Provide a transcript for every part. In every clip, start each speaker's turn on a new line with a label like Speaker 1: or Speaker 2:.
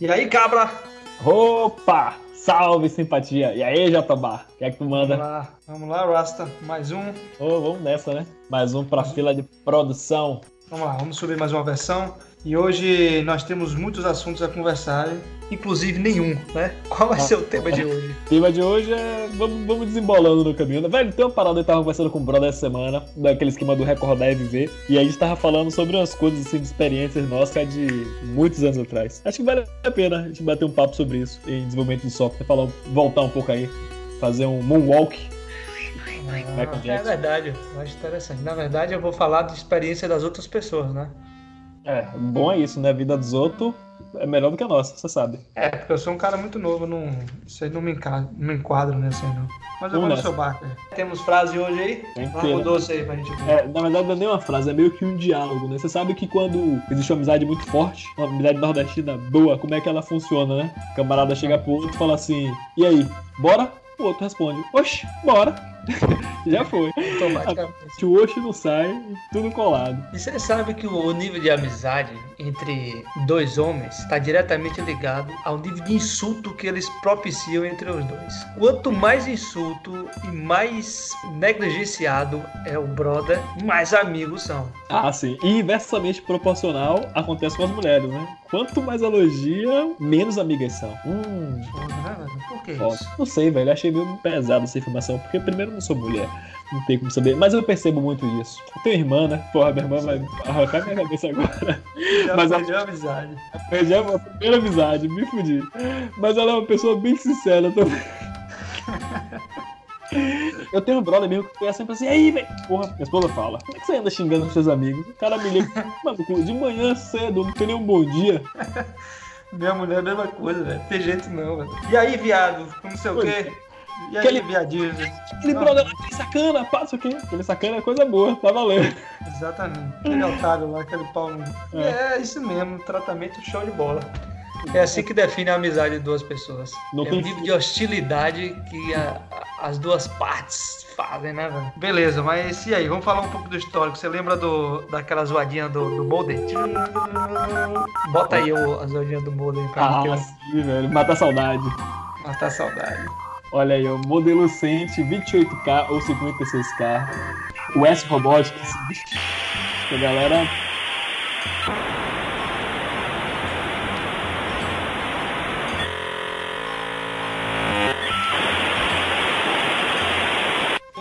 Speaker 1: E aí, cabra?
Speaker 2: Opa! Salve, simpatia! E aí, Jatobá? O que é que tu manda?
Speaker 1: Vamos lá, vamos lá, Rasta. Mais um.
Speaker 2: Ô, vamos nessa, né? Mais um pra fila de produção.
Speaker 1: Vamos lá, vamos subir mais uma versão. E hoje nós temos muitos assuntos a conversar, inclusive nenhum, né? Qual vai ser o tema de hoje?
Speaker 2: O tema de hoje é. Vamos, vamos desembolando no caminho. né? Velho, tem uma parada eu tava conversando com o brother essa semana, daquele esquema do recordar e viver. E aí a gente tava falando sobre umas coisas assim de experiências nossas de muitos anos atrás. Acho que vale a pena a gente bater um papo sobre isso em desenvolvimento de software, falar, voltar um pouco aí, fazer um moonwalk. Michael
Speaker 1: É
Speaker 2: Jackson.
Speaker 1: verdade, eu acho interessante. Na verdade, eu vou falar de experiência das outras pessoas, né?
Speaker 2: É, bom é isso, né? A vida dos outros é melhor do que a nossa, você sabe.
Speaker 1: É, porque eu sou um cara muito novo, não, isso aí não me, enca... não me enquadro nessa aí, não. Mas eu vou no seu barco. Temos frase hoje aí?
Speaker 2: Ter,
Speaker 1: o
Speaker 2: né?
Speaker 1: doce aí pra gente ver.
Speaker 2: É, na verdade não é nem uma frase, é meio que um diálogo, né? Você sabe que quando existe uma amizade muito forte, uma amizade nordestina boa, como é que ela funciona, né? O camarada chega pro outro e fala assim, e aí, bora? O outro responde, oxe, bora. Já foi.
Speaker 1: Automaticamente.
Speaker 2: O oxe não sai, tudo colado.
Speaker 1: E você sabe que o nível de amizade entre dois homens está diretamente ligado ao nível de insulto que eles propiciam entre os dois. Quanto mais insulto e mais negligenciado é o brother, mais amigos são.
Speaker 2: Ah, sim. E inversamente proporcional acontece com as mulheres, né? Quanto mais elogia, menos amigas são. Hum,
Speaker 1: né? Por que isso?
Speaker 2: Não sei, velho. Achei meio pesado essa informação. Porque, primeiro, não sou mulher. Não tem como saber. Mas eu percebo muito isso. Eu tenho irmã, né? Porra, minha irmã vai arrancar minha cabeça agora.
Speaker 1: Já
Speaker 2: Mas
Speaker 1: perdeu a amizade.
Speaker 2: Perdi a primeira amizade, me fudi. Mas ela é uma pessoa bem sincera também. Eu tenho um brother meu que é sempre assim, aí, velho. Porra, minha esposa fala, como é que você anda xingando os seus amigos? O cara me liga, maluco, de manhã cedo, não tem nenhum bom dia.
Speaker 1: Minha mulher é a mesma coisa, velho. Tem jeito não, velho. E aí, viado? Não sei o quê. E
Speaker 2: Aquele-
Speaker 1: viadinho?
Speaker 2: Aquele brother lá, aquele sacana, passa o quê? Aquele sacana é coisa boa, tá valendo.
Speaker 1: Exatamente. Aquele otário lá, aquele pau.
Speaker 2: É.
Speaker 1: É. isso mesmo, tratamento show de bola. É assim que define a amizade de duas pessoas.
Speaker 2: Não
Speaker 1: é o nível de hostilidade que a- a- as duas partes fazem, né, velho? Beleza, mas e aí? Vamos falar um pouco do histórico. Você lembra do, daquela zoadinha do, do? Bota aí o, a zoadinha do Molden pra
Speaker 2: Ah,
Speaker 1: mim um-
Speaker 2: sim, velho, mata a saudade.
Speaker 1: matar a saudade.
Speaker 2: Olha aí, ó, modelo Sente 28K ou 56K. O S Robotics. A galera.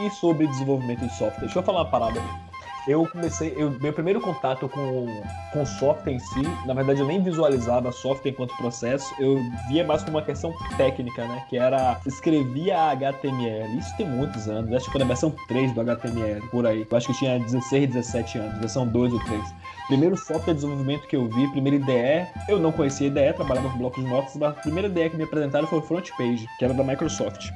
Speaker 2: E sobre desenvolvimento de software, deixa eu falar uma parada. Eu comecei, eu, meu primeiro contato com, com software em si, na verdade eu nem visualizava software enquanto processo, eu via mais como uma questão técnica, né? Que era escrevia HTML. Isso tem muitos anos, acho que foi na versão 3 do HTML, por aí. Eu acho que tinha 16, 17 anos, versão 2 ou 3. Primeiro software de desenvolvimento que eu vi, primeira IDE, eu não conhecia IDE, trabalhava com blocos de notas, mas a primeira IDE que me apresentaram foi o FrontPage, que era da Microsoft.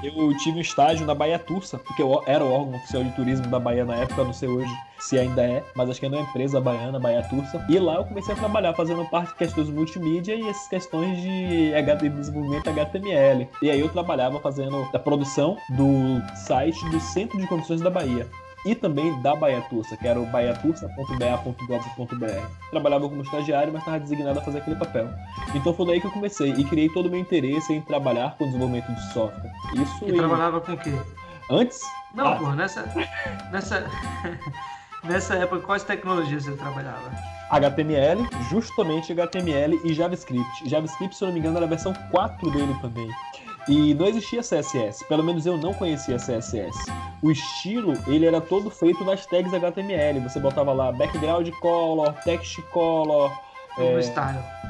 Speaker 2: Eu tive um estágio na Bahia Tursa, porque eu era o órgão oficial de turismo da Bahia na época, não sei hoje se ainda é, mas acho que é uma empresa baiana, Bahia Tursa. E lá eu comecei a trabalhar fazendo parte de questões multimídia e essas questões de desenvolvimento HTML. E aí eu trabalhava fazendo a produção do site do Centro de Condições da Bahia. E também da Bahia Tursa, que era o baiatursa.ba.gov.br. Trabalhava como estagiário, mas estava designado a fazer aquele papel. Então foi daí que eu comecei e criei todo o meu interesse em trabalhar com desenvolvimento de software. Isso
Speaker 1: E
Speaker 2: em-
Speaker 1: trabalhava com o quê?
Speaker 2: antes
Speaker 1: Não,
Speaker 2: Ah.
Speaker 1: pô, nessa. Nessa. Nessa época, quais tecnologias você trabalhava?
Speaker 2: HTML, justamente HTML e JavaScript. JavaScript, se eu não me engano, era a versão 4 dele também. E não existia CSS, pelo menos eu não conhecia CSS. O estilo, ele era todo feito nas tags HTML. Você botava lá background color, text color, É.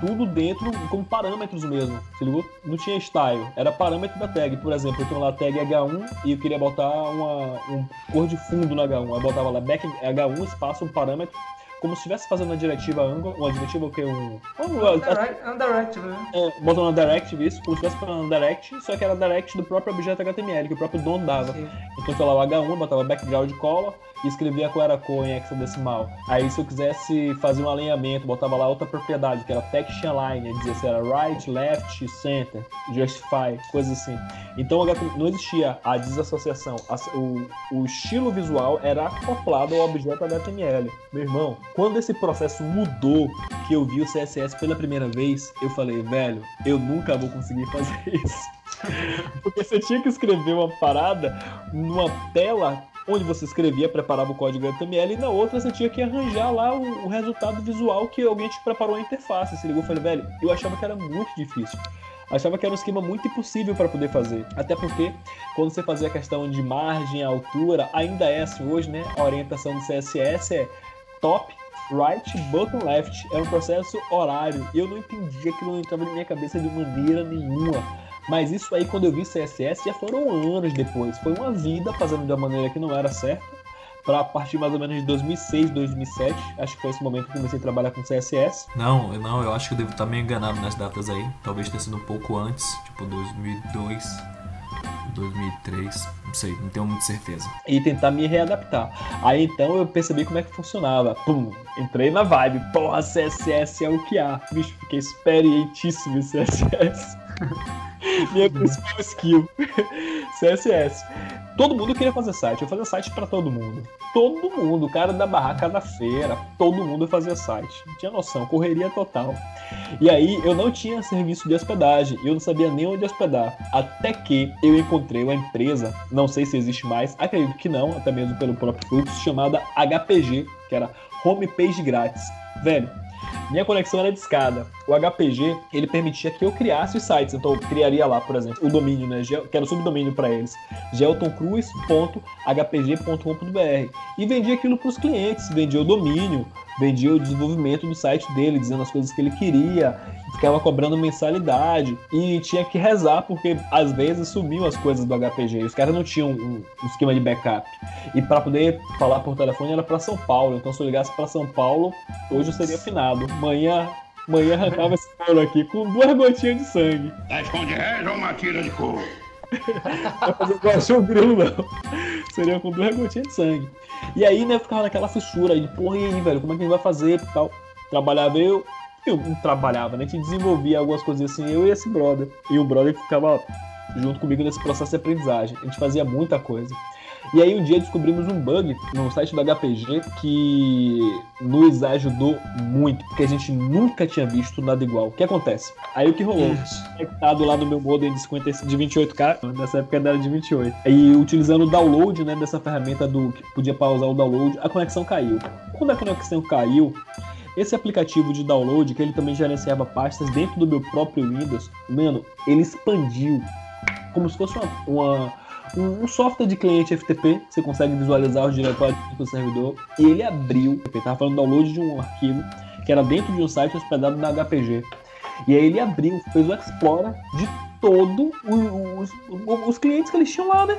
Speaker 2: tudo dentro como parâmetros mesmo. Você ligou? Não tinha style, era parâmetro da tag. Por exemplo, eu tenho lá tag H1 e eu queria botar uma um cor de fundo no H1. Eu botava lá back H1 espaço um parâmetro como se estivesse fazendo uma diretiva Angular, uma diretiva o que um, um
Speaker 1: Undirect, né?
Speaker 2: é, botando na direct isso, como se estivesse falando direct, só que era direct do próprio objeto HTML que o próprio dono dava.
Speaker 1: Sim.
Speaker 2: Então, sei lá, o H1 botava background color e escrevia qual era a cor em hexadecimal. Aí, se eu quisesse fazer um alinhamento, botava lá outra propriedade, que era text align, dizia se era right, left, center, justify, coisas assim. Então, não existia a desassociação. O, o estilo visual era acoplado ao objeto HTML. Meu irmão, quando esse processo mudou, que eu vi o CSS pela primeira vez, eu falei, velho, eu nunca vou conseguir fazer isso. Porque você tinha que escrever uma parada numa tela onde você escrevia, preparava o código HTML, e na outra você tinha que arranjar lá o, o resultado visual que alguém te preparou a interface. Você ligou e falei, velho, eu achava que era muito difícil. Achava que era um esquema muito impossível para poder fazer. Até porque, quando você fazia a questão de margem, altura, ainda é assim hoje, né? A orientação do CSS é top, right, bottom, left. É um processo horário. Eu não entendia aquilo, não entrava na minha cabeça de maneira nenhuma. Mas isso aí, quando eu vi CSS, já foram anos depois. Foi uma vida fazendo de uma maneira que não era certa. Para partir mais ou menos de 2006, 2007, acho que foi esse momento que comecei a trabalhar com CSS.
Speaker 3: Não, não, eu acho que eu devo estar meio enganado nas datas aí. Talvez tenha sido um pouco antes, tipo 2002, 2003, não sei, não tenho muita certeza.
Speaker 2: E tentar me readaptar. Aí então eu percebi como é que funcionava. Pum, entrei na vibe. Porra, CSS é o que há. Bicho, fiquei experientíssimo em CSS. Minha principal skill. CSS. Todo mundo queria fazer site. Eu fazia site para todo mundo. Todo mundo. O cara da barraca da feira. Todo mundo fazia site. Não tinha noção. Correria total. E aí eu não tinha serviço de hospedagem. Eu não sabia nem onde hospedar. Até que eu encontrei uma empresa. Não sei se existe mais. Acredito que não. Até mesmo pelo próprio fluxo. Chamada HPG. Que era Homepage Grátis. Velho, minha conexão era de escada. O HPG, ele permitia que eu criasse os sites. Então, eu criaria lá, por exemplo, o domínio, né? Que era o subdomínio para eles. geltoncruz.hpg.com.br E vendia aquilo para os clientes. Vendia o domínio, vendia o desenvolvimento do site dele, dizendo as coisas que ele queria ficava cobrando mensalidade e tinha que rezar porque às vezes sumiam as coisas do HPG os caras não tinham um, um esquema de backup. E para poder falar por telefone era para São Paulo, então se eu ligasse para São Paulo, hoje eu seria afinado. Manhã Manhã arrancava esse couro aqui com duas gotinhas de sangue.
Speaker 4: Tá reza ou uma tira de couro?
Speaker 2: Vai fazer igual o grilo, não. Seria com duas gotinhas de sangue. E aí, né, eu ficava naquela fissura aí, porra, e aí, velho, como é que a gente vai fazer e tal. Trabalhava eu, eu não trabalhava, né? A gente desenvolvia algumas coisas assim, eu e esse brother. E o brother ficava junto comigo nesse processo de aprendizagem. A gente fazia muita coisa. E aí um dia descobrimos um bug no site do HPG que nos ajudou muito, porque a gente nunca tinha visto nada igual. O que acontece? Aí o que rolou? Conectado lá no meu modem de, 50, de 28K, nessa época era de 28. E utilizando o download, né, dessa ferramenta do que podia pausar o download, a conexão caiu. Quando a conexão caiu, esse aplicativo de download, que ele também gerenciava pastas dentro do meu próprio Windows, mano, ele expandiu como se fosse uma, uma um, software de cliente FTP, você consegue visualizar os diretórios do servidor, e ele abriu, ele estava falando download de um arquivo que era dentro de um site hospedado na HPG. E aí ele abriu, fez o Explorer de todo os, os, os, clientes que eles tinham lá, né?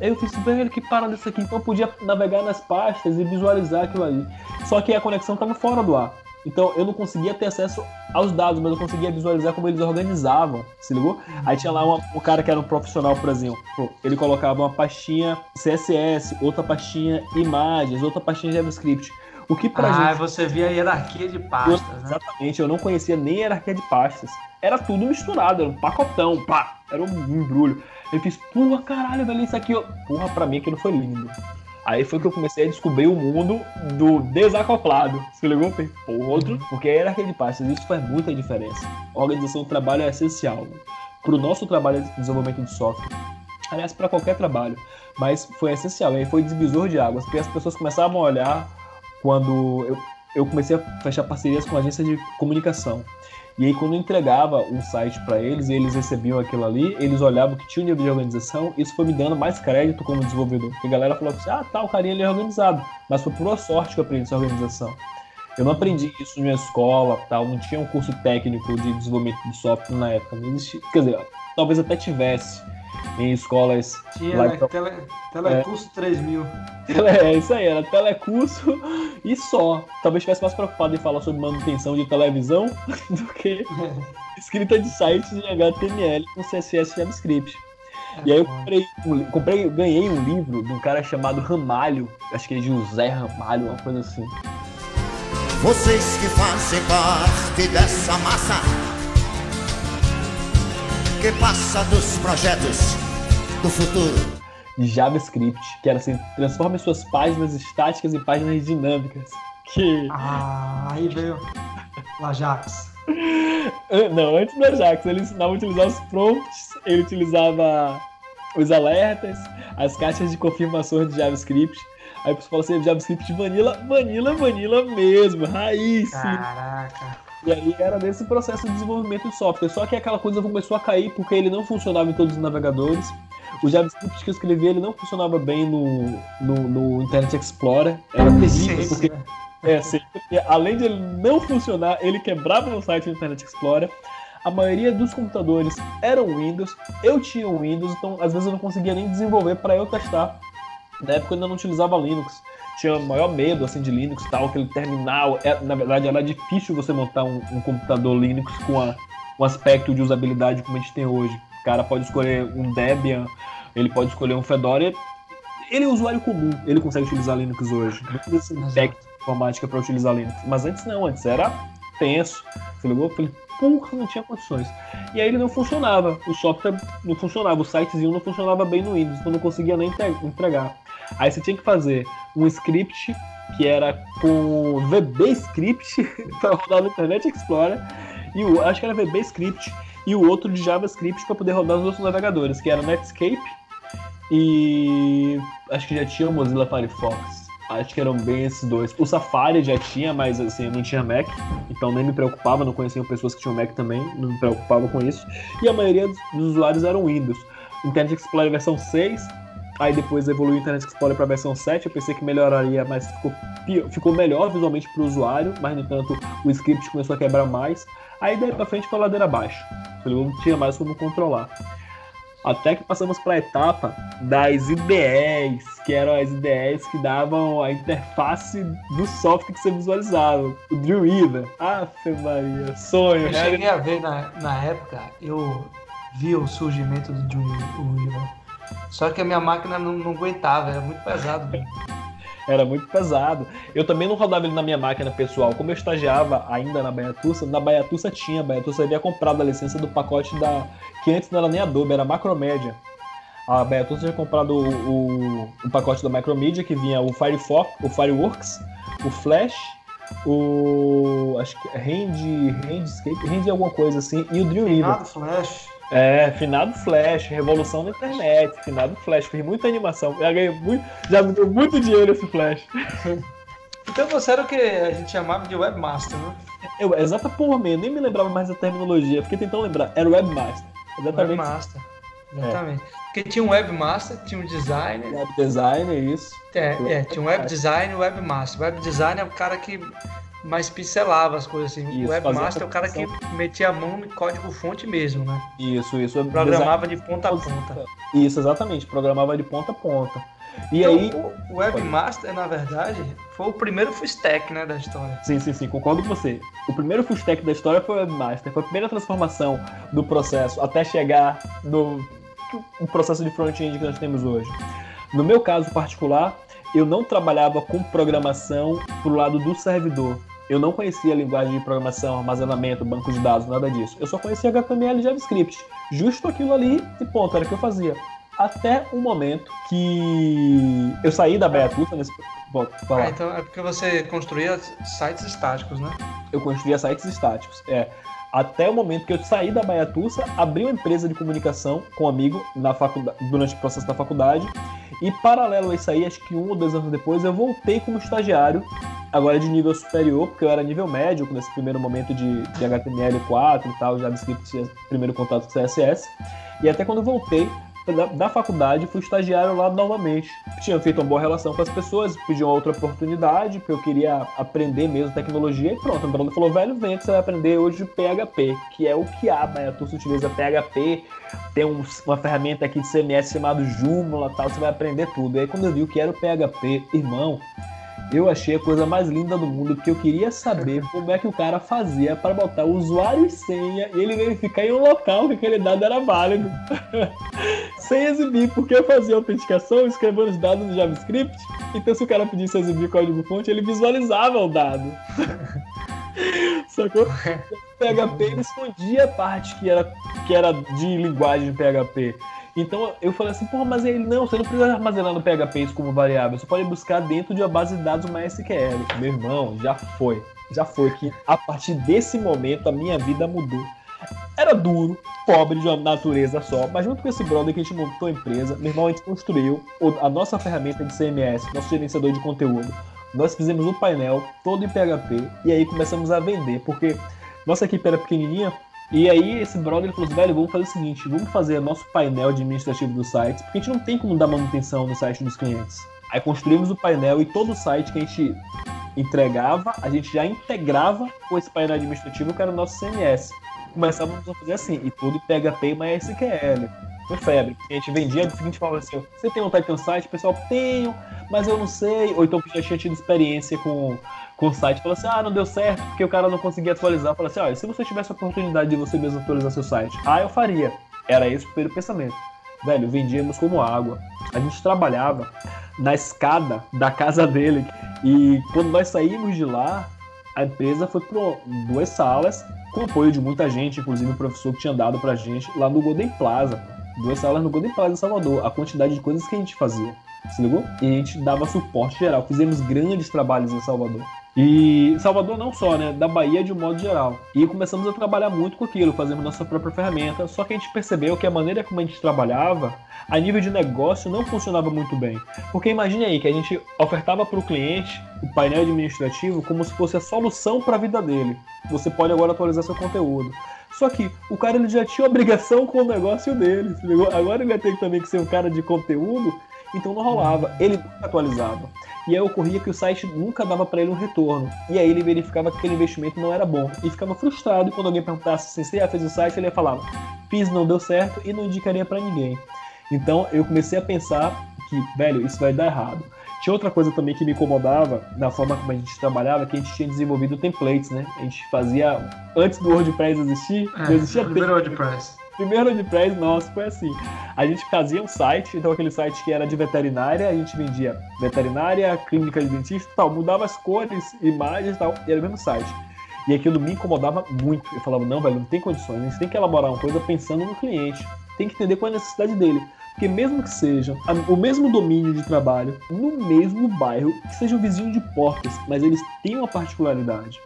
Speaker 2: Eu fiz, velho, que parada isso aqui. Então eu podia navegar nas pastas e visualizar aquilo ali. Só que a conexão estava fora do ar. Então eu não conseguia ter acesso aos dados, mas eu conseguia visualizar como eles organizavam, se ligou? Aí tinha lá uma, um cara que era um profissional, por exemplo, ele colocava uma pastinha CSS, outra pastinha imagens, outra pastinha JavaScript. O que pra
Speaker 1: ah,
Speaker 2: gente...
Speaker 1: você via a hierarquia de pastas, eu,
Speaker 2: né? Exatamente, eu não conhecia nem a hierarquia de pastas. Era tudo misturado, era um pacotão, pá, era um embrulho. Eu fiz, porra, caralho, velho, isso aqui, ó. porra, pra mim aquilo foi lindo. Aí foi que eu comecei a descobrir o mundo do desacoplado. Se ligou? Por outro, porque a hierarquia de pastas, isso faz muita diferença. A organização do trabalho é essencial. Para o nosso trabalho de desenvolvimento de software, aliás, para qualquer trabalho, mas foi essencial. E aí foi divisor de águas, porque as pessoas começavam a olhar quando eu, eu comecei a fechar parcerias com agências de comunicação. E aí, quando eu entregava um site para eles eles recebiam aquilo ali, eles olhavam que tinha um nível de organização, isso foi me dando mais crédito como desenvolvedor. Porque a galera falou assim: ah, tá, o carinha ali é organizado. Mas foi por sorte que eu aprendi essa organização. Eu não aprendi isso na minha escola, tal, não tinha um curso técnico de desenvolvimento de software na época, não existia. Quer dizer, talvez até tivesse, em escolas.
Speaker 1: Tinha, né? Tele, telecurso é, 3000.
Speaker 2: É isso aí, era telecurso e só. Talvez estivesse mais preocupado em falar sobre manutenção de televisão do que escrita de sites em HTML com CSS e JavaScript. E aí eu comprei, comprei, ganhei um livro de um cara chamado Ramalho, acho que é José Ramalho, uma coisa assim.
Speaker 4: Vocês que fazem parte dessa massa que passa dos projetos do futuro.
Speaker 2: JavaScript, que era assim, transforme suas páginas estáticas em páginas dinâmicas. Que.
Speaker 1: Ah, aí veio. O Ajax.
Speaker 2: Não, antes do Ajax, ele ensinava a utilizar os prompts, ele utilizava os alertas, as caixas de confirmações de JavaScript. Aí você fala assim, JavaScript Vanilla, Vanilla, Vanilla mesmo, raiz.
Speaker 1: Caraca.
Speaker 2: E aí era nesse processo de desenvolvimento de software. Só que aquela coisa começou a cair porque ele não funcionava em todos os navegadores. O JavaScript que eu escrevi ele não funcionava bem no, no, no Internet Explorer. Era terrível,
Speaker 1: Sempre,
Speaker 2: porque é, sim, porque além de ele não funcionar, ele quebrava no site do Internet Explorer. A maioria dos computadores eram Windows. Eu tinha um Windows, então às vezes eu não conseguia nem desenvolver para eu testar. Na época eu ainda não utilizava Linux. Tinha maior medo assim de Linux e tal, aquele terminal. É, na verdade era difícil você montar um, um computador Linux com a, um aspecto de usabilidade como a gente tem hoje. O cara pode escolher um Debian, ele pode escolher um Fedora. Ele é um usuário comum, ele consegue utilizar Linux hoje. Não precisa de informática para utilizar Linux. Mas antes não, antes era tenso. Você ligou? Eu falei, porra, não tinha condições. E aí ele não funcionava, o software não funcionava, o sitezinho não funcionava bem no Windows, então não conseguia nem entre- entregar. Aí você tinha que fazer um script que era com VB Script para rodar no Internet Explorer, e o, acho que era VB Script, e o outro de JavaScript para poder rodar nos outros navegadores, que era Netscape e acho que já tinha o Mozilla Firefox. Acho que eram bem esses dois. O Safari já tinha, mas assim, eu não tinha Mac, então nem me preocupava, não conhecia pessoas que tinham Mac também, não me preocupava com isso. E a maioria dos usuários eram Windows. Internet Explorer versão 6, aí depois evoluiu o Internet Explorer para a versão 7, eu pensei que melhoraria, mas ficou, pi- ficou melhor visualmente para o usuário, mas no entanto o script começou a quebrar mais. Aí daí para frente foi a ladeira abaixo. Não tinha mais como controlar. Até que passamos para a etapa das IDEs, que eram as IDEs que davam a interface do software que você visualizava. O Dreamweaver. Afe Maria, sonho.
Speaker 1: Eu
Speaker 2: real-
Speaker 1: cheguei a ver na, na época, eu vi o surgimento do Dreamweaver. Só que a minha máquina não, não aguentava, era muito pesado.
Speaker 2: Era muito pesado. Eu também não rodava ele na minha máquina pessoal. Como eu estagiava ainda na Baiatussa, na Baiatussa tinha. A Baiatussa havia comprado a licença do pacote da. que antes não era nem Adobe, era Macromedia. A Baiatussa tinha comprado o, o, o pacote da Macromedia, que vinha o Firefox, o Fireworks, o Flash, o. acho que é Hand. Handscape, Hand alguma coisa assim, e o Dreamweaver.
Speaker 1: Nada, Flash.
Speaker 2: É, finado Flash, revolução da internet, finado Flash, fiz muita animação. Já ganhei muito, já me deu muito dinheiro esse Flash.
Speaker 1: Então você era o que a gente chamava de webmaster, né?
Speaker 2: Eu, exata porra, eu nem me lembrava mais da terminologia, fiquei tentando lembrar. Era Webmaster. Exatamente.
Speaker 1: Webmaster. Exatamente. Porque tinha um webmaster, tinha um designer.
Speaker 2: Web design, é isso.
Speaker 1: É, é, tinha um web design e um webmaster. Web design é o cara que mais pincelava as coisas assim.
Speaker 2: Isso,
Speaker 1: o webmaster é o cara que metia a mão no código fonte mesmo, né?
Speaker 2: Isso, isso.
Speaker 1: Programava de ponta a ponta.
Speaker 2: Isso, exatamente. Programava de ponta a ponta. E
Speaker 1: Então,
Speaker 2: aí.
Speaker 1: o webmaster, na verdade, foi o primeiro full stack, né, da história.
Speaker 2: Sim, sim, sim, concordo com você. O primeiro full stack da história foi o Webmaster. Foi a primeira transformação do processo até chegar no o processo de front-end que nós temos hoje. No meu caso particular, eu não trabalhava com programação pro lado do servidor. Eu não conhecia linguagem de programação, armazenamento, banco de dados, nada disso. Eu só conhecia HTML e JavaScript. Justo aquilo ali e ponto, era o que eu fazia. Até o momento que eu saí da Beatuta nesse. Volto,
Speaker 1: Ah, então é porque você construía sites estáticos, né?
Speaker 2: eu construía sites estáticos. É, até o momento que eu saí da Baiatussa, abri uma empresa de comunicação com um amigo na faculdade, durante o processo da faculdade. E paralelo a isso aí, acho que um ou dois anos depois, eu voltei como estagiário, agora de nível superior, porque eu era nível médio nesse primeiro momento de, de HTML4 e tal, JavaScript primeiro contato com CSS. E até quando voltei da, da faculdade, fui estagiário lá novamente. Tinha feito uma boa relação com as pessoas, pedi uma outra oportunidade, porque eu queria aprender mesmo tecnologia, e pronto. O Bruno falou, velho, vem que você vai aprender hoje PHP, que é o que a Baiatus utiliza PHP, tem um- uma ferramenta aqui de CMS chamado Joomla tal, você vai aprender tudo. E aí quando eu vi o que era o PHP, irmão, eu achei a coisa mais linda do mundo, porque eu queria saber como é que o cara fazia para botar o usuário e senha e ele verificar em um local que aquele dado era válido. Sem exibir, porque eu fazia autenticação escrevendo os dados no JavaScript. Então, se o cara pedisse exibir código-fonte, ele visualizava o dado. Sacou? O PHP ele escondia a parte que era, que era de linguagem de PHP. Então eu falei assim, porra, mas ele não, você não precisa armazenar no PHP isso como variável, você pode buscar dentro de uma base de dados MySQL. Meu irmão, já foi. já foi que a partir desse momento a minha vida mudou. Era duro, pobre de uma natureza só, mas junto com esse brother que a gente montou a empresa, meu irmão, a gente construiu a nossa ferramenta de CMS, nosso gerenciador de conteúdo. Nós fizemos um painel todo em PHP e aí começamos a vender, porque nossa equipe era pequenininha, e aí esse brother falou assim, velho, vamos fazer o seguinte, vamos fazer nosso painel de administrativo do site, porque a gente não tem como dar manutenção no site dos clientes. Aí construímos o painel e todo o site que a gente entregava, a gente já integrava com esse painel administrativo que era o nosso CMS. Começávamos a fazer assim, e tudo PHP e MySQL. Foi febre. A gente vendia do seguinte forma assim, você tem vontade de um site? O pessoal, tenho, mas eu não sei. Ou então já tinha tido experiência com, com o site, falou assim, ah, não deu certo, porque o cara não conseguia atualizar. Falou assim, olha, se você tivesse a oportunidade de você mesmo atualizar seu site, ah, eu faria. Era esse o primeiro pensamento. Velho, vendíamos como água. A gente trabalhava na escada da casa dele. E quando nós saímos de lá, a empresa foi para duas salas, com apoio de muita gente, inclusive o professor que tinha dado pra gente lá no Golden Plaza. Duas salas no Golden Plaza em Salvador. A quantidade de coisas que a gente fazia. Se ligou? E a gente dava suporte geral. Fizemos grandes trabalhos em Salvador. E Salvador não só, né? Da Bahia de um modo geral. E começamos a trabalhar muito com aquilo, fazendo nossa própria ferramenta. Só que a gente percebeu que a maneira como a gente trabalhava, a nível de negócio, não funcionava muito bem. Porque imagine aí que a gente ofertava para o cliente o painel administrativo como se fosse a solução para a vida dele. Você pode agora atualizar seu conteúdo. Só que o cara ele já tinha obrigação com o negócio dele. Agora ele vai ter também que ser um cara de conteúdo então não rolava, ele nunca atualizava. E aí ocorria que o site nunca dava para ele um retorno. E aí ele verificava que aquele investimento não era bom. E ficava frustrado e quando alguém perguntasse se você já fez o site, ele ia falar: fiz, não deu certo e não indicaria para ninguém. Então eu comecei a pensar que, velho, isso vai dar errado. Tinha outra coisa também que me incomodava na forma como a gente trabalhava, que a gente tinha desenvolvido templates, né? A gente fazia, antes do WordPress existir,
Speaker 1: é, não existia primeiro WordPress
Speaker 2: primeiro WordPress nosso foi assim. A gente fazia um site, então aquele site que era de veterinária, a gente vendia veterinária, clínica de dentista tal, mudava as cores, imagens e tal, e era o mesmo site. E aquilo me incomodava muito. Eu falava, não, velho, não tem condições, a gente tem que elaborar uma coisa pensando no cliente, tem que entender qual é a necessidade dele. Porque mesmo que seja o mesmo domínio de trabalho, no mesmo bairro, que sejam vizinhos de portas, mas eles têm uma particularidade.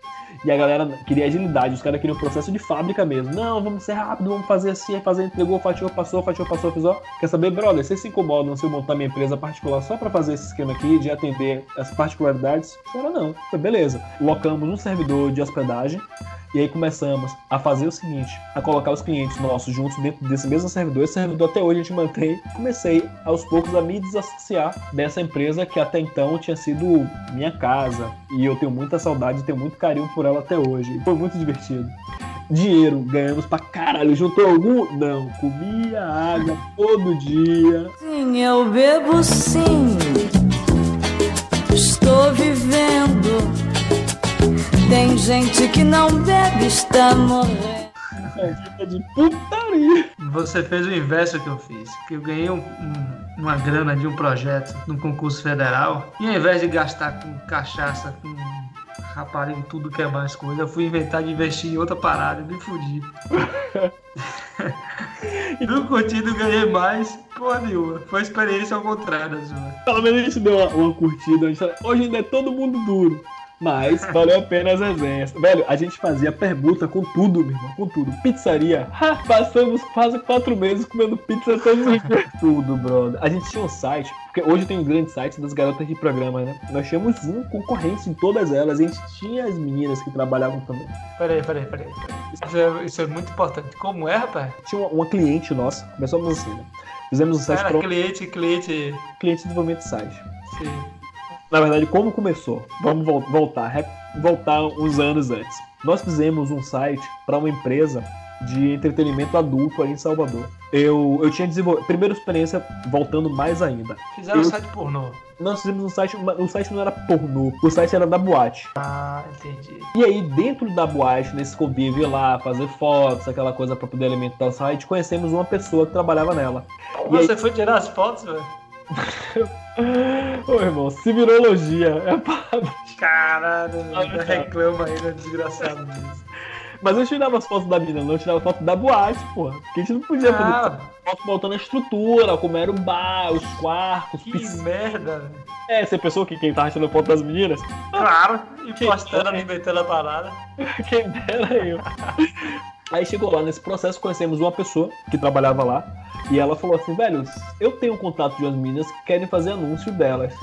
Speaker 2: E a galera queria agilidade, os caras queriam processo de fábrica mesmo. Não, vamos ser rápido, vamos fazer assim, fazer, entregou, fatiou, passou, fatiou, passou, fiz, ó. Quer saber, brother, vocês se incomodam se eu montar minha empresa particular só para fazer esse esquema aqui de atender as particularidades? Cara, não. Foi beleza. Locamos um servidor de hospedagem e aí começamos a fazer o seguinte, a colocar os clientes nossos juntos dentro desse mesmo servidor. Esse servidor até hoje a gente mantém. Comecei aos poucos a me desassociar dessa empresa que até então tinha sido minha casa. E eu tenho muita saudade, tenho muito carinho por ela até hoje. Foi muito divertido. Dinheiro, ganhamos pra caralho. Juntou algum? Não. Comia água todo dia.
Speaker 5: Sim, eu bebo sim. Estou vivendo tem gente que não bebe, está morrendo.
Speaker 2: É de putaria.
Speaker 1: Você fez o inverso que eu fiz. Que eu ganhei um, um, uma grana de um projeto num concurso federal. E ao invés de gastar com cachaça, com rapariga, tudo que é mais coisa, eu fui inventar de investir em outra parada e me fudi. no curtido ganhei mais, porra nenhuma. Foi experiência ao contrário, Zuma.
Speaker 2: Pelo menos a gente deu uma, uma curtida. Hoje ainda é todo mundo duro. Mas valeu a pena as resenhas. Velho, a gente fazia permuta com tudo, meu irmão, com tudo. Pizzaria. Ha, passamos quase quatro meses comendo pizza todos os dias. tudo, brother. A gente tinha um site, porque hoje tem um grande site das garotas de programa, né? Nós tínhamos um concorrência em todas elas. A gente tinha as meninas que trabalhavam também.
Speaker 1: Peraí, peraí, peraí. peraí. Isso, é, isso é muito importante. Como é, rapaz?
Speaker 2: Tinha uma, uma cliente nossa, começamos assim, né? Fizemos um site.
Speaker 1: Era pro... cliente, cliente.
Speaker 2: Cliente de desenvolvimento de site.
Speaker 1: Sim
Speaker 2: na verdade, como começou? Vamos voltar, voltar uns anos antes. Nós fizemos um site para uma empresa de entretenimento adulto aí em Salvador. Eu, eu tinha desenvolvido. Primeira experiência, voltando mais ainda.
Speaker 1: Fizeram
Speaker 2: eu,
Speaker 1: um site pornô.
Speaker 2: Nós fizemos um site. O site não era pornô, o site era da boate.
Speaker 1: Ah, entendi.
Speaker 2: E aí, dentro da boate, nesse convívio lá, fazer fotos, aquela coisa para poder alimentar o site, conhecemos uma pessoa que trabalhava nela.
Speaker 1: Você aí... foi tirar as fotos, velho?
Speaker 2: Ô irmão, civirologia é a palavra.
Speaker 1: Caralho, ainda reclama ainda, desgraçado disso.
Speaker 2: Mas eu tirava as fotos da mina, não eu tirava foto da boate, porra. Porque a gente não podia fazer
Speaker 1: Ah,
Speaker 2: foto montando a estrutura, como era o bar, os quartos,
Speaker 1: que
Speaker 2: piscina.
Speaker 1: merda, velho.
Speaker 2: É, você pensou que quem tava tirando foto das meninas?
Speaker 1: Claro,
Speaker 2: Que
Speaker 1: postando,
Speaker 2: merda.
Speaker 1: alimentando a parada.
Speaker 2: Quem dera eu. Aí chegou lá nesse processo, conhecemos uma pessoa que trabalhava lá. E ela falou assim, velho, eu tenho contato de umas meninas que querem fazer anúncio delas.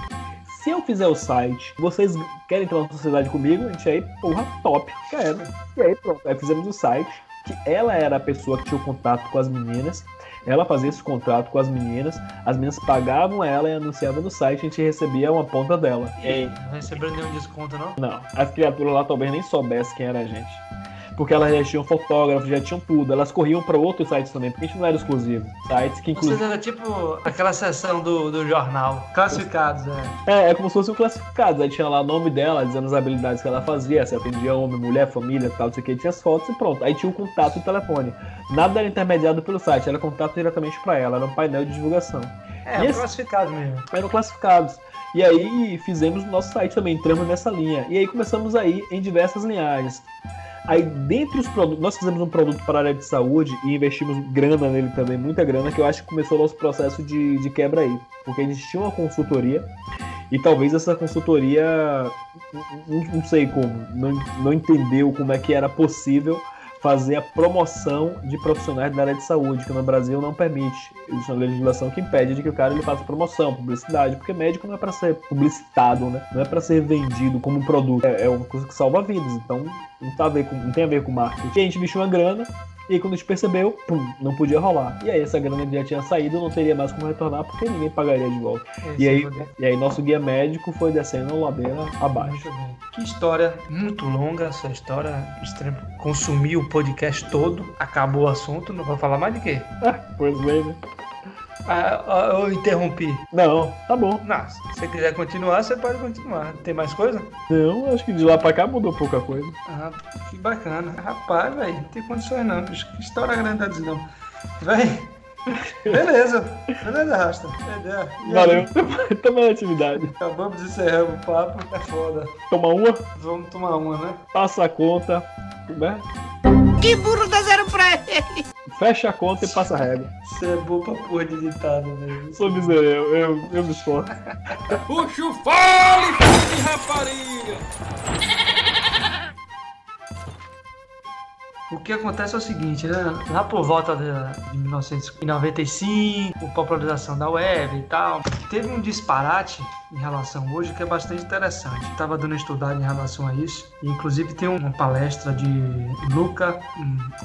Speaker 2: Se eu fizer o site, vocês querem entrar na sociedade comigo? A gente aí, porra, top, quero. E aí pronto, aí fizemos o site, que ela era a pessoa que tinha o contato com as meninas. Ela fazia esse contrato com as meninas, as meninas pagavam ela e anunciavam no site, a gente recebia uma ponta dela.
Speaker 1: E aí, não recebeu nenhum desconto, não?
Speaker 2: Não, as criaturas lá talvez nem soubessem quem era a gente. Porque elas já tinham fotógrafo, já tinham tudo. Elas corriam para outros sites também, porque a gente não era exclusivo. Sites que
Speaker 1: Vocês
Speaker 2: inclusive.
Speaker 1: era tipo aquela seção do, do jornal, classificados, é.
Speaker 2: É, é como se fossem classificados. Aí tinha lá o nome dela, dizendo as habilidades que ela fazia, se atendia homem, mulher, família, tal, não sei o que. Tinha as fotos e pronto. Aí tinha o contato e o telefone. Nada era intermediado pelo site, era contato diretamente para ela, era um painel de divulgação.
Speaker 1: É,
Speaker 2: esse-
Speaker 1: classificados mesmo.
Speaker 2: eram classificados. E aí fizemos o nosso site também, entramos nessa linha. E aí começamos a ir em diversas linhagens. Aí, dentre os produtos, nós fizemos um produto para a área de saúde e investimos grana nele também, muita grana, que eu acho que começou o nosso processo de, de quebra aí. Porque a gente tinha uma consultoria e talvez essa consultoria, não, não sei como, não, não entendeu como é que era possível fazer a promoção de profissionais da área de saúde, que no Brasil não permite. Existe uma legislação que impede de que o cara ele faça promoção, publicidade, porque médico não é para ser publicitado, né? Não é para ser vendido como um produto. É, é uma coisa que salva vidas, então não, tá a ver com, não tem a ver com marketing. E a gente investiu uma grana, e aí quando a gente percebeu, pum, não podia rolar. E aí essa grana já tinha saído, não teria mais como retornar, porque ninguém pagaria de volta.
Speaker 1: Esse
Speaker 2: E aí,
Speaker 1: modelo.
Speaker 2: e aí nosso guia médico foi descendo a ladeira abaixo.
Speaker 1: Que história muito longa essa história. Extremo. Consumiu o podcast todo, acabou o assunto, não vou falar mais de quê?
Speaker 2: Pois bem, né?
Speaker 1: Ah, ah, eu interrompi.
Speaker 2: Não, tá bom.
Speaker 1: Não, se você quiser continuar, você pode continuar. Tem mais coisa?
Speaker 2: Não, acho que de lá pra cá mudou pouca coisa.
Speaker 1: Ah, que bacana. Rapaz, velho, não tem condições não, bicho. Que história grande não. Véi, beleza. Beleza, Rasta.
Speaker 2: Valeu. Tamo na atividade.
Speaker 1: Acabamos de encerrar o papo. É foda.
Speaker 2: Toma uma,
Speaker 1: Vamos tomar uma, né?
Speaker 2: passa a conta, né?
Speaker 4: Que burro dá zero pra ele!
Speaker 2: Fecha a conta e passa a régua.
Speaker 1: Você é bom pra porra de ditado, velho.
Speaker 2: Sou miserável, eu, eu, eu me esforço.
Speaker 3: Puxa o fole, rapariga!
Speaker 1: O que acontece é o seguinte, né? Lá por volta de, de 1995, popularização da web e tal, teve um disparate em relação hoje que é bastante interessante. Estava dando uma estudada em relação a isso. Inclusive tem uma palestra de Luca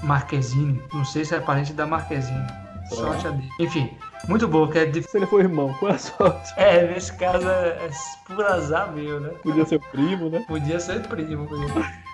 Speaker 1: Marquezine. Não sei se é parente da Marquezine. Sorte a dele. Enfim, muito boa, que é de...
Speaker 2: Se ele for irmão, qual é a sorte?
Speaker 1: É, nesse caso é, é por azar meu, né?
Speaker 2: Podia ser primo, né?
Speaker 1: Podia ser primo, podia.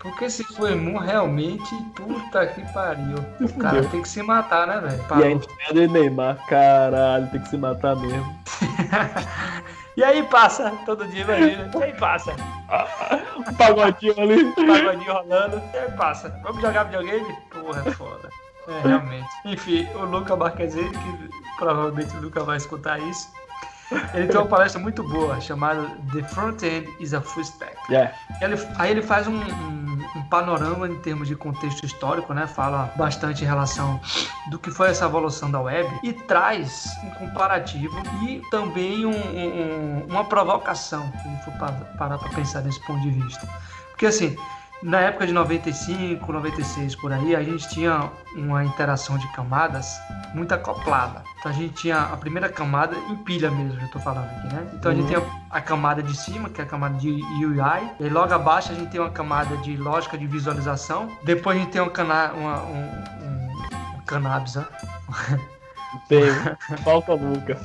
Speaker 1: Porque se for irmão, realmente, puta que pariu. O cara tem que se matar, né, velho?
Speaker 2: E aí, de Neymar, caralho, tem que se matar mesmo.
Speaker 1: E aí passa, todo dia, imagina. E aí passa.
Speaker 2: Um pagodinho ali.
Speaker 1: Pagodinho rolando. E aí passa. Vamos jogar videogame? Porra, é foda. É, realmente. Enfim, o Luca Marquezine, que provavelmente nunca vai escutar isso, ele tem uma palestra muito boa chamada The Front End is a Full Stack.
Speaker 2: É,
Speaker 1: Ele- aí ele faz um, um- um panorama em termos de contexto histórico, né? Fala bastante em relação do que foi essa evolução da web e traz um comparativo e também um- um- um- uma provocação, se for pa- parar para pensar nesse ponto de vista. Porque assim, na época de 95, 96 por aí, a gente tinha uma interação de camadas muito acoplada. Então a gente tinha a primeira camada em pilha mesmo, eu tô falando aqui, né? Então a gente tem a, a camada de cima, que é a camada de UI, e logo abaixo a gente tem uma camada de lógica de visualização. Depois a gente tem uma cana uma, um, um, um cannabis, né?
Speaker 2: tem. Falta nunca.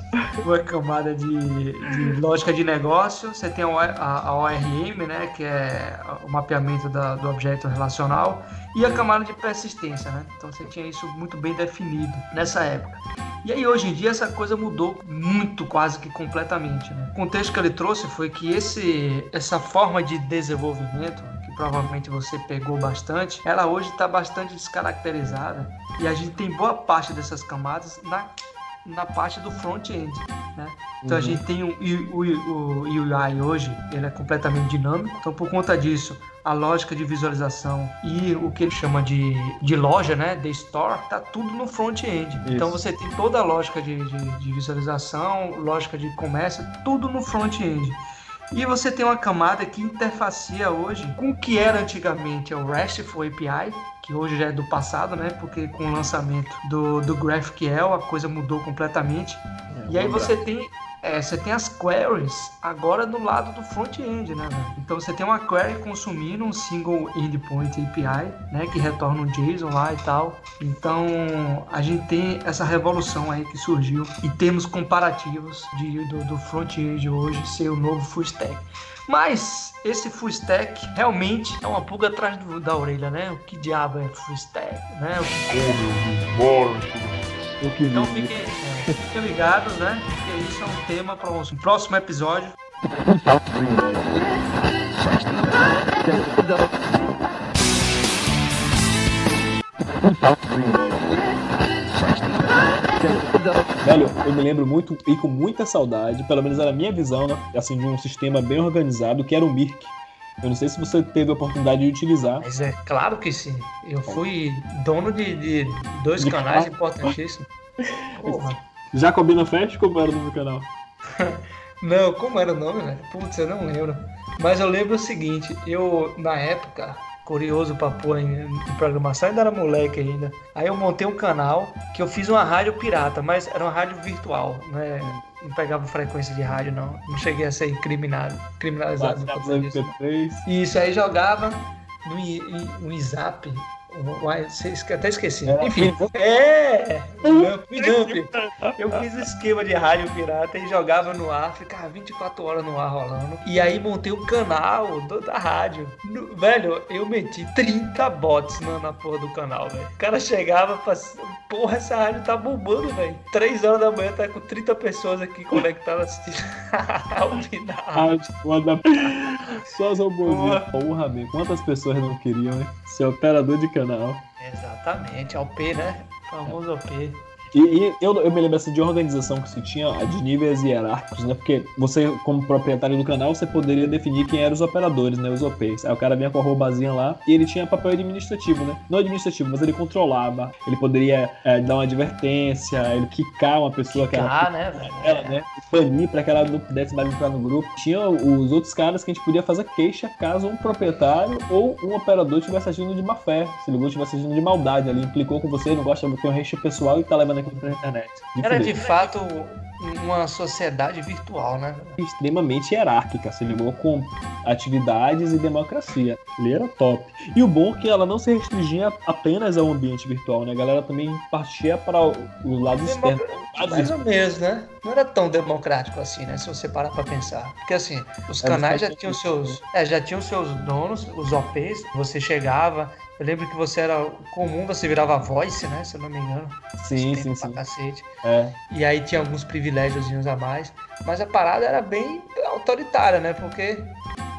Speaker 1: uma camada de, de lógica de negócio, você tem a, a- a ORM, né, que é o mapeamento da- do objeto relacional, e a camada de persistência, né? Então você tinha isso muito bem definido nessa época. E aí hoje em dia essa coisa mudou muito, quase que completamente. Né? O contexto que ele trouxe foi que esse, essa forma de desenvolvimento, provavelmente você pegou bastante, ela hoje está bastante descaracterizada e a gente tem boa parte dessas camadas na na parte do front-end, né? Então
Speaker 2: Uhum.
Speaker 1: a gente tem o, o, o, o UI hoje, ele é completamente dinâmico. Então por conta disso, a lógica de visualização e o que ele chama de, de loja, né, de store, tá tudo no front-end. Então você tem toda a lógica de, de, de visualização, lógica de comércio, tudo no front-end. E você tem uma camada que interfacia hoje com o que era antigamente o RESTful API, que hoje já é do passado, né? Porque com o lançamento do, do GraphQL a coisa mudou completamente. E aí você tem, é, você tem as queries agora do lado do front-end, né? velho? Então você tem uma query consumindo um single endpoint API, né? Que retorna um JSON lá e tal. Então a gente tem essa revolução aí que surgiu em termos comparativos de, do, do front-end hoje ser o novo full stack. Mas esse full stack realmente é uma pulga atrás do- da orelha, né? O que diabo é full stack, né? O que
Speaker 2: Eu
Speaker 1: então fiquem, é, fiquem ligados, né? Porque isso é um tema para um próximo episódio.
Speaker 2: Velho, eu me lembro muito e com muita saudade, pelo menos era a minha visão, né? Assim, de um sistema bem organizado que era o Mirk. Eu não sei se você teve a oportunidade de utilizar.
Speaker 1: Mas é claro que sim. Eu fui dono de, de dois
Speaker 2: De
Speaker 1: canais importantíssimos. Porra.
Speaker 2: Jacobina Fest como era no meu canal?
Speaker 1: Não, como era o nome, velho? Putz, eu não lembro. Mas eu lembro o seguinte, eu, na época, curioso pra pôr em, em programação, ainda era moleque ainda. Aí eu montei um canal que eu fiz uma rádio pirata, mas era uma rádio virtual, né? Não pegava frequência de rádio, não. Não cheguei a ser criminado, criminalizado. disso.
Speaker 2: MP3.
Speaker 1: E isso aí jogava no, no Zap. Até esqueci.
Speaker 2: Era
Speaker 1: Enfim, é! Winamp, Winamp. Eu fiz o esquema de rádio pirata e jogava no ar, ficava 24 horas no ar rolando. E aí montei o canal da rádio. No- velho, eu meti 30 bots na, na porra do canal, velho. O cara chegava e falava, porra, essa rádio tá bombando, velho. 3 horas da manhã tá com 30 pessoas aqui conectadas assistindo.
Speaker 2: Ah, tipo, anda- Só as robôzinhas. Porra, meu. Quantas pessoas não queriam, hein? Ser operador de canal.
Speaker 1: Exatamente, OP, né? Famoso OP.
Speaker 2: E, e eu, eu me lembro assim, de organização que se tinha de níveis hierárquicos, né? Porque você, como proprietário do canal, você poderia definir quem eram os operadores, né? Os OPs. Aí o cara vinha com a arrobazinha lá e ele tinha papel administrativo, né? Não administrativo, mas ele controlava. Ele poderia é, dar uma advertência, ele quicar uma pessoa que era
Speaker 1: né,
Speaker 2: ela, né? Banir pra que ela não pudesse mais entrar no grupo. Tinha os outros caras que a gente podia fazer queixa caso um proprietário ou um operador estivesse agindo de má fé. Se ligou, estivesse agindo de maldade ali, implicou com você, não gosta de ter um resto pessoal e tá levando pra internet.
Speaker 1: Era de fato uma sociedade virtual, né?
Speaker 2: extremamente hierárquica, se ligou com atividades e democracia. Ele era top. E o bom é que ela não se restringia apenas ao ambiente virtual, né? A galera também partia para o lado externo.
Speaker 1: Mais ou menos, né? Não era tão democrático assim, né? Se você parar pra pensar. Porque assim, os canais já tinham seus. É, já tinham seus donos, os OPs. Você chegava. Eu lembro que você era comum, você virava voice, né? Se eu não me engano.
Speaker 2: Sim, sim, sim.
Speaker 1: cacete.
Speaker 2: É.
Speaker 1: E aí tinha alguns privilégiozinhos a mais. Mas a parada era bem autoritária, né? Porque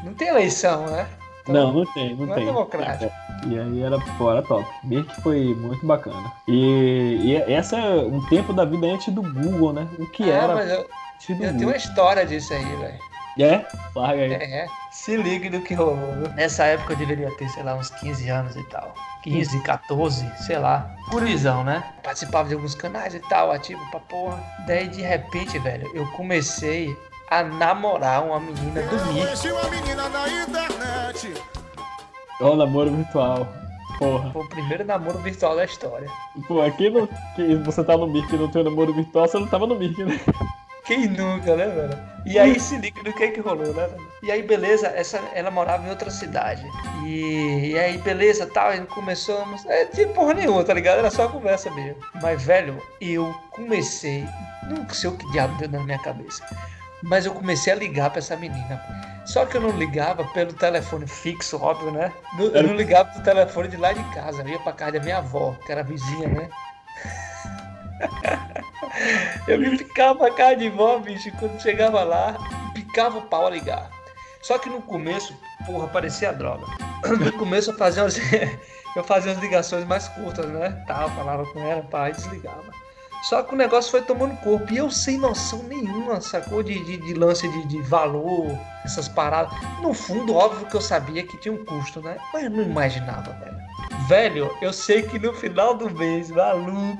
Speaker 1: não tem eleição, né? Então,
Speaker 2: Não, não tem, não,
Speaker 1: não é
Speaker 2: tem.
Speaker 1: democrático.
Speaker 2: E aí era, pô, era top. Mirk foi muito bacana. E, e essa é um tempo da vida antes do Google, né? O que
Speaker 1: Ah,
Speaker 2: era
Speaker 1: mas eu, eu tenho uma história disso aí, velho.
Speaker 2: É? Larga aí.
Speaker 1: É, se ligue do que rolou. viu? Nessa época eu deveria ter, sei lá, uns 15 anos e tal. 15, 14, sei lá. Curizão, né? Participava de alguns canais e tal, ativo pra porra. Daí de repente, velho, eu comecei a namorar uma menina do Mir.
Speaker 4: Conheci uma menina na internet.
Speaker 2: Ó, o namoro virtual. Porra.
Speaker 1: Foi o primeiro namoro virtual da história.
Speaker 2: Pô, aqui no, que você tá no Mirk e não tem namoro virtual, você não tava no Mirk, né?
Speaker 1: Quem nunca, né, velho? E aí se liga do que que rolou, né? E aí, beleza, essa, ela morava em outra cidade. E, e aí, beleza, tal, e começamos. É, tinha porra nenhuma, tá ligado? Era só conversa mesmo. Mas, velho, eu comecei. Não sei o que diabo deu na minha cabeça. Mas eu comecei a ligar pra essa menina. Só que eu não ligava pelo telefone fixo, óbvio, né? Eu não ligava pro telefone de lá de casa. Eu ia pra casa da minha avó, que era vizinha, né? Eu me picava a cara de vó, bicho, quando chegava lá, picava o pau a ligar. Só que no começo, porra, parecia droga. No começo eu fazia umas, eu fazia as ligações mais curtas, né? Tal, falava com ela, pá, e desligava. Só que o negócio foi tomando corpo. E eu sem noção nenhuma, sacou? De, de, de lance de, de valor, essas paradas. No fundo, óbvio que eu sabia que tinha um custo, né? Mas eu não imaginava, velho. Velho, eu sei que no final do mês, maluco,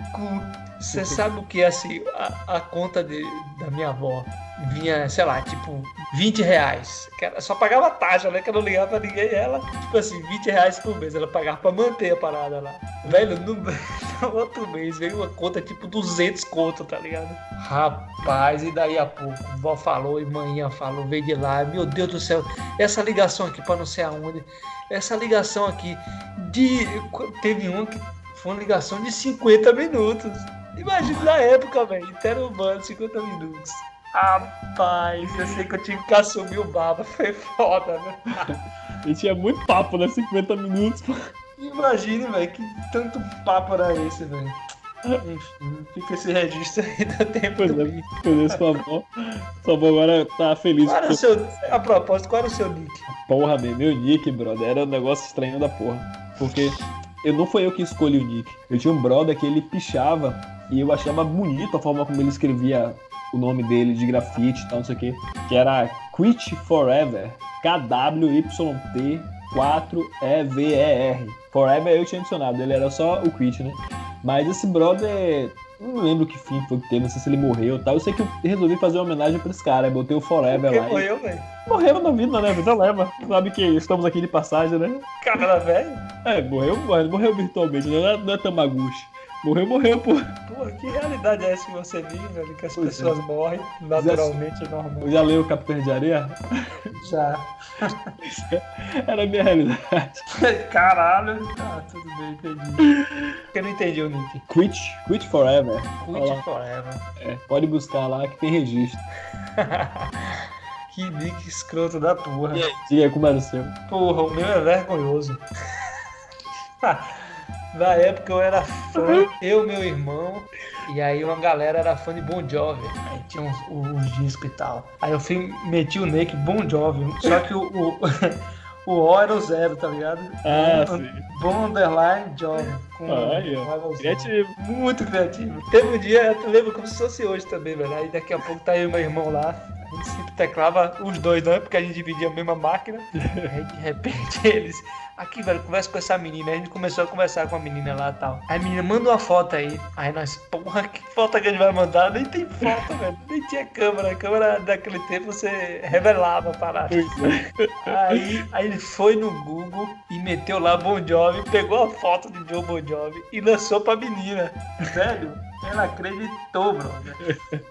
Speaker 1: você sabe o que é assim, a, a conta de, da minha avó vinha, sei lá, tipo, 20 reais. Que ela só pagava taxa, né? Que eu não ligava pra ninguém. Ela, tipo assim, 20 reais por mês. Ela pagava pra manter a parada lá. Velho, no outro mês veio uma conta tipo 200 conto, tá ligado? Rapaz, e daí a pouco, vó falou e manhã falou, veio de lá. Meu Deus do céu, essa ligação aqui pra não sei aonde. Essa ligação aqui de. Teve uma que foi uma ligação de 50 minutos. Imagina na época, velho, interurbano, 50 minutos. Rapaz, eu sei que eu tive que assumir o baba, foi foda, né?
Speaker 2: E tinha muito papo, né? 50 minutos.
Speaker 1: Imagine, velho, que tanto papo era esse, velho. Enfim, fica esse registro aí do tempo
Speaker 2: Pois é, pois é, sua avó. Sua avó agora tá feliz.
Speaker 1: Qual era o seu. A propósito, qual era o seu nick?
Speaker 2: Porra, meu, meu nick, brother, era um negócio estranho da porra. Porque eu não foi eu que escolhi o nick. Eu tinha um brother que ele pichava e eu achava bonito a forma como ele escrevia o nome dele de grafite e tal, não sei o quê. Que era Quit Forever. K-W-Y-T 4-E-V-E-R. Forever eu tinha adicionado, ele era só o Quit, né? Mas esse brother, não lembro que fim foi que teve, não sei se ele morreu e tal. Eu sei que eu resolvi fazer uma homenagem pra esse cara, eu botei o Forever lá. e-
Speaker 1: morreu, velho?
Speaker 2: Morreu na vida, né? Você leva. Sabe que estamos aqui de passagem, né?
Speaker 1: Cara, velho.
Speaker 2: É, morreu, morreu, virtualmente, né? não é, não é Tamaguchi. Morreu, morreu, pô.
Speaker 1: Porra, que realidade é essa que você vive, velho? Que as
Speaker 2: Pois é.
Speaker 1: pessoas morrem naturalmente, é normal.
Speaker 2: Já leu o Capitão de Areia?
Speaker 1: Já.
Speaker 2: Era a minha realidade.
Speaker 1: Caralho. Tá, tudo bem, entendi. Eu não entendi o nick.
Speaker 2: Quit, quit forever.
Speaker 1: Quit forever.
Speaker 2: É, pode buscar lá que tem registro.
Speaker 1: que nick escroto da porra.
Speaker 2: Diga aí como era o seu.
Speaker 1: Porra, o meu é vergonhoso. Na época eu era fã, eu, meu irmão, e aí uma galera era fã de Bon Jovi. Aí tinha uns, os discos e tal. Aí eu fui, meti o nick Bon Jovi, só que o, o, o O era o zero, tá ligado?
Speaker 2: Ah,
Speaker 1: Bon-
Speaker 2: sim.
Speaker 1: Bon Underline Jovi. Com
Speaker 2: Ah,
Speaker 1: zero.
Speaker 2: Criativo.
Speaker 1: Muito criativo. Teve um dia, eu lembro como se fosse hoje também, velho. Aí daqui a pouco tá eu e meu irmão lá. A gente sempre teclava os dois, não é? Porque a gente dividia a mesma máquina. Aí de repente eles. Aqui, velho, conversa com essa menina. Aí a gente começou a conversar com a menina lá e tal. Aí a menina manda uma foto aí. Aí nós, porra, que foto que a gente vai mandar? Nem tem foto, velho. Nem tinha câmera. A câmera daquele tempo você revelava a parada. Aí, aí ele foi no Google e meteu lá Bon Jovi, pegou a foto de Joe Bon Jovi e lançou pra menina. Velho, ela acreditou, brother.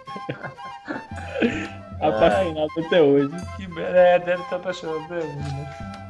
Speaker 2: Apaixonado até hoje.
Speaker 1: Que merda, é, deve estar apaixonado até hoje, né?